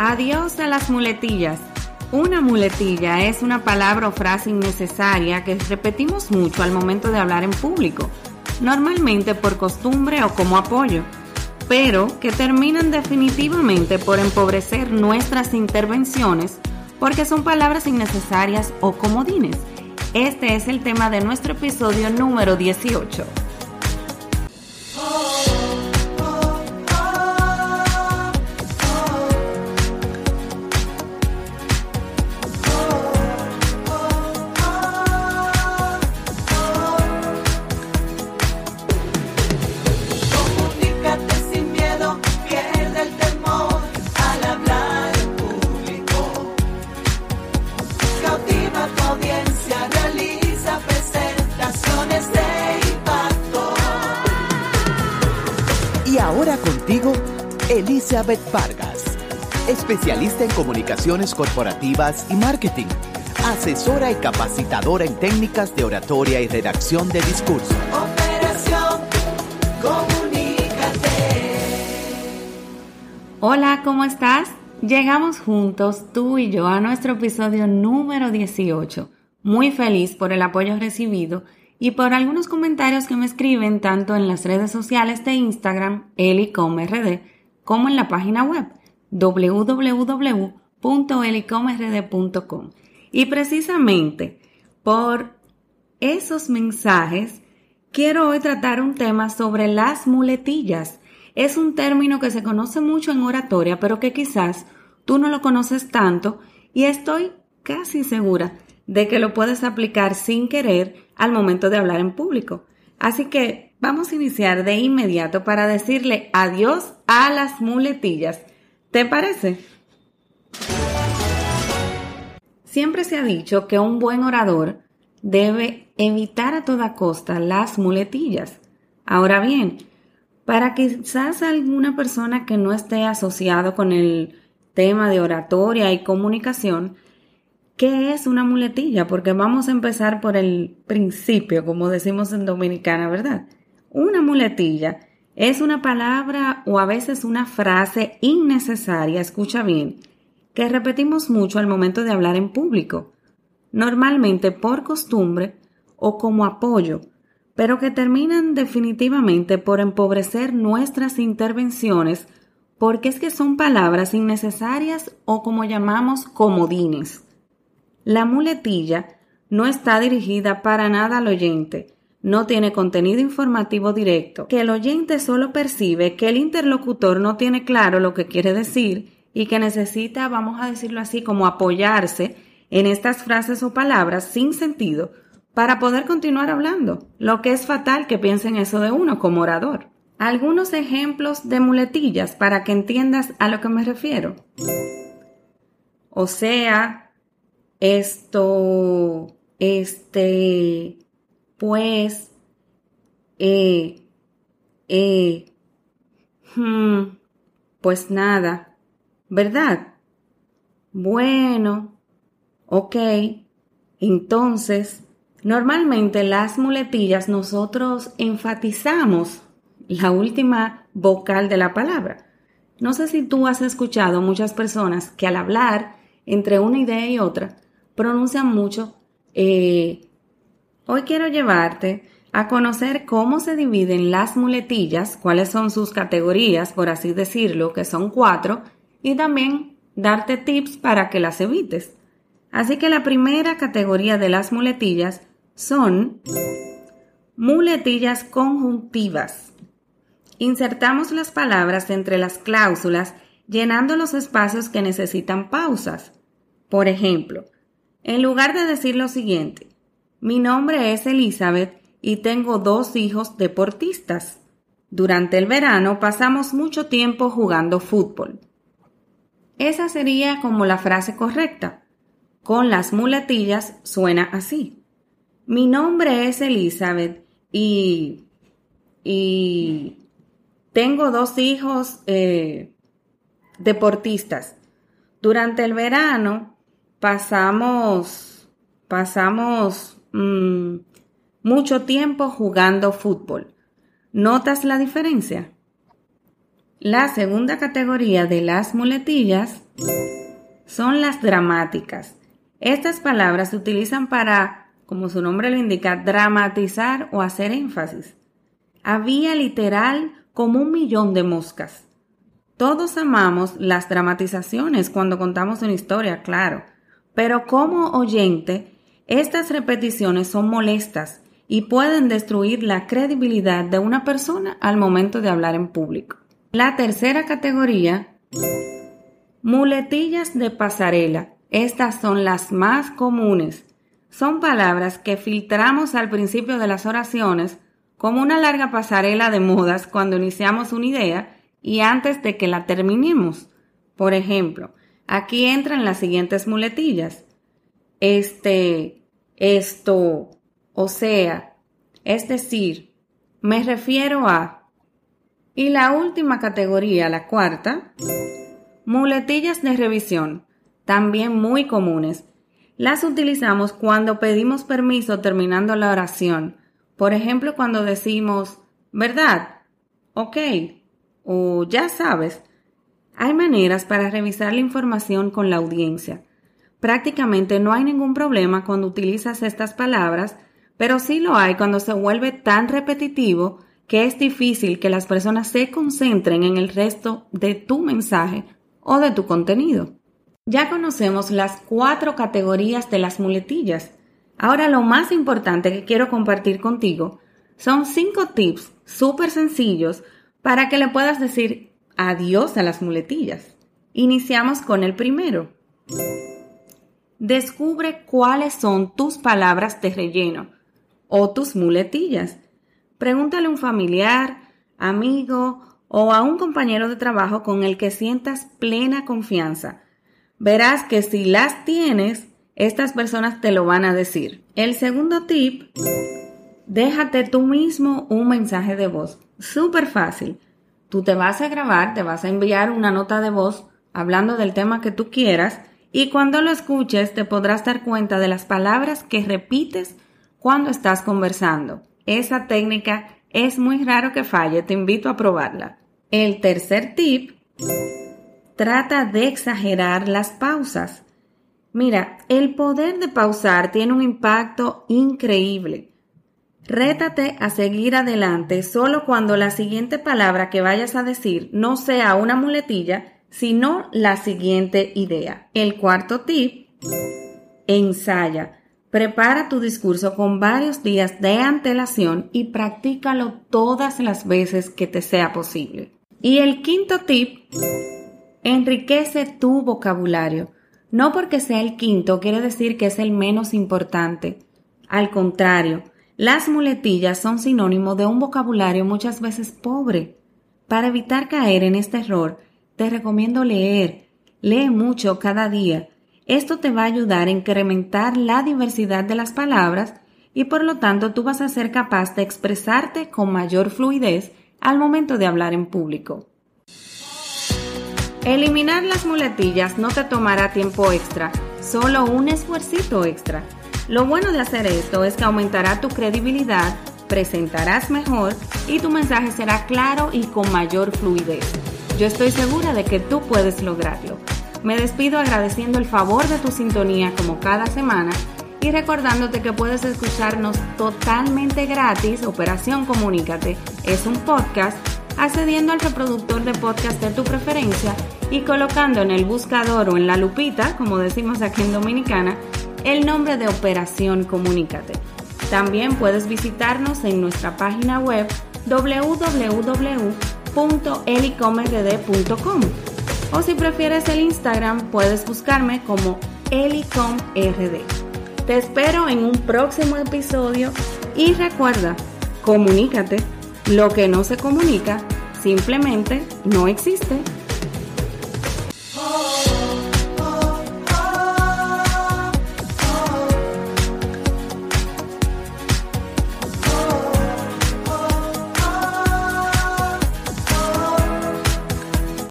Adiós a las muletillas. Una muletilla es una palabra o frase innecesaria que repetimos mucho al momento de hablar en público, normalmente por costumbre o como apoyo, pero que terminan definitivamente por empobrecer nuestras intervenciones porque son palabras innecesarias o comodines. Este es el tema de nuestro episodio número 18. Elizabeth Vargas, especialista en comunicaciones corporativas y marketing, asesora y capacitadora en técnicas de oratoria y redacción de discurso. Operación Comunícate. Hola, ¿cómo estás? Llegamos juntos, tú y yo, a nuestro episodio número 18. Muy feliz por el apoyo recibido y por algunos comentarios que me escriben tanto en las redes sociales de Instagram, elicomrd, como en la página web www.elicomrd.com. Y precisamente por esos mensajes quiero hoy tratar un tema sobre las muletillas. Es un término que se conoce mucho en oratoria, pero que quizás tú no lo conoces tanto y estoy casi segura de que lo puedes aplicar sin querer al momento de hablar en público. Así que Vamos a iniciar de inmediato para decirle adiós a las muletillas. ¿Te parece? Siempre se ha dicho que un buen orador debe evitar a toda costa las muletillas. Ahora bien, para quizás alguna persona que no esté asociado con el tema de oratoria y comunicación, ¿qué es una muletilla? Porque vamos a empezar por el principio, como decimos en Dominicana, ¿verdad? Una muletilla es una palabra o a veces una frase innecesaria, escucha bien, que repetimos mucho al momento de hablar en público, normalmente por costumbre o como apoyo, pero que terminan definitivamente por empobrecer nuestras intervenciones porque es que son palabras innecesarias o como llamamos comodines. La muletilla no está dirigida para nada al oyente, no tiene contenido informativo directo, que el oyente solo percibe que el interlocutor no tiene claro lo que quiere decir y que necesita, vamos a decirlo así, como apoyarse en estas frases o palabras sin sentido para poder continuar hablando, lo que es fatal que piensen eso de uno como orador. Algunos ejemplos de muletillas para que entiendas a lo que me refiero. O sea, esto, este, pues, eh, eh, hmm, pues nada, ¿verdad? Bueno, ok, entonces, normalmente las muletillas nosotros enfatizamos la última vocal de la palabra. No sé si tú has escuchado muchas personas que al hablar entre una idea y otra pronuncian mucho eh, Hoy quiero llevarte a conocer cómo se dividen las muletillas, cuáles son sus categorías, por así decirlo, que son cuatro, y también darte tips para que las evites. Así que la primera categoría de las muletillas son muletillas conjuntivas. Insertamos las palabras entre las cláusulas llenando los espacios que necesitan pausas. Por ejemplo, en lugar de decir lo siguiente, mi nombre es Elizabeth y tengo dos hijos deportistas. Durante el verano pasamos mucho tiempo jugando fútbol. Esa sería como la frase correcta. Con las muletillas suena así. Mi nombre es Elizabeth y... y... tengo dos hijos eh, deportistas. Durante el verano pasamos... pasamos Mm, mucho tiempo jugando fútbol. ¿Notas la diferencia? La segunda categoría de las muletillas son las dramáticas. Estas palabras se utilizan para, como su nombre lo indica, dramatizar o hacer énfasis. Había literal como un millón de moscas. Todos amamos las dramatizaciones cuando contamos una historia, claro, pero como oyente, estas repeticiones son molestas y pueden destruir la credibilidad de una persona al momento de hablar en público. La tercera categoría, muletillas de pasarela. Estas son las más comunes. Son palabras que filtramos al principio de las oraciones como una larga pasarela de modas cuando iniciamos una idea y antes de que la terminemos. Por ejemplo, aquí entran las siguientes muletillas. Este, esto, o sea, es decir, me refiero a. Y la última categoría, la cuarta, muletillas de revisión también muy comunes. Las utilizamos cuando pedimos permiso terminando la oración. Por ejemplo, cuando decimos, ¿verdad? Ok. O ya sabes. Hay maneras para revisar la información con la audiencia. Prácticamente no hay ningún problema cuando utilizas estas palabras, pero sí lo hay cuando se vuelve tan repetitivo que es difícil que las personas se concentren en el resto de tu mensaje o de tu contenido. Ya conocemos las cuatro categorías de las muletillas. Ahora lo más importante que quiero compartir contigo son cinco tips súper sencillos para que le puedas decir adiós a las muletillas. Iniciamos con el primero. Descubre cuáles son tus palabras de relleno o tus muletillas. Pregúntale a un familiar, amigo o a un compañero de trabajo con el que sientas plena confianza verás que si las tienes, estas personas te lo van a decir. El segundo tip, déjate tú mismo un mensaje de voz. Súper fácil. Tú te vas a grabar, te vas a enviar una nota de voz hablando del tema que tú quieras y cuando lo escuches te podrás dar cuenta de las palabras que repites cuando estás conversando. Esa técnica es muy raro que falle, te invito a probarla. El tercer tip trata de exagerar las pausas. Mira, el poder de pausar tiene un impacto increíble. Rétate a seguir adelante solo cuando la siguiente palabra que vayas a decir no sea una muletilla, sino la siguiente idea. El cuarto tip, ensaya. Prepara tu discurso con varios días de antelación y practícalo todas las veces que te sea posible. Y el quinto tip, enriquece tu vocabulario. No porque sea el quinto quiere decir que es el menos importante. Al contrario, las muletillas son sinónimo de un vocabulario muchas veces pobre. Para evitar caer en este error, te recomiendo leer. Lee mucho cada día. Esto te va a ayudar a incrementar la diversidad de las palabras y por lo tanto tú vas a ser capaz de expresarte con mayor fluidez al momento de hablar en público. Eliminar las muletillas no te tomará tiempo extra, solo un esfuercito extra. Lo bueno de hacer esto es que aumentará tu credibilidad, presentarás mejor y tu mensaje será claro y con mayor fluidez. Yo estoy segura de que tú puedes lograrlo. Me despido agradeciendo el favor de tu sintonía como cada semana y recordándote que puedes escucharnos totalmente gratis. Operación Comunícate es un podcast accediendo al reproductor de podcast de tu preferencia y colocando en el buscador o en la lupita, como decimos aquí en Dominicana, el nombre de Operación Comunícate. También puedes visitarnos en nuestra página web www.elicomrd.com o si prefieres el Instagram puedes buscarme como elicomrd. Te espero en un próximo episodio y recuerda, comunícate, lo que no se comunica simplemente no existe.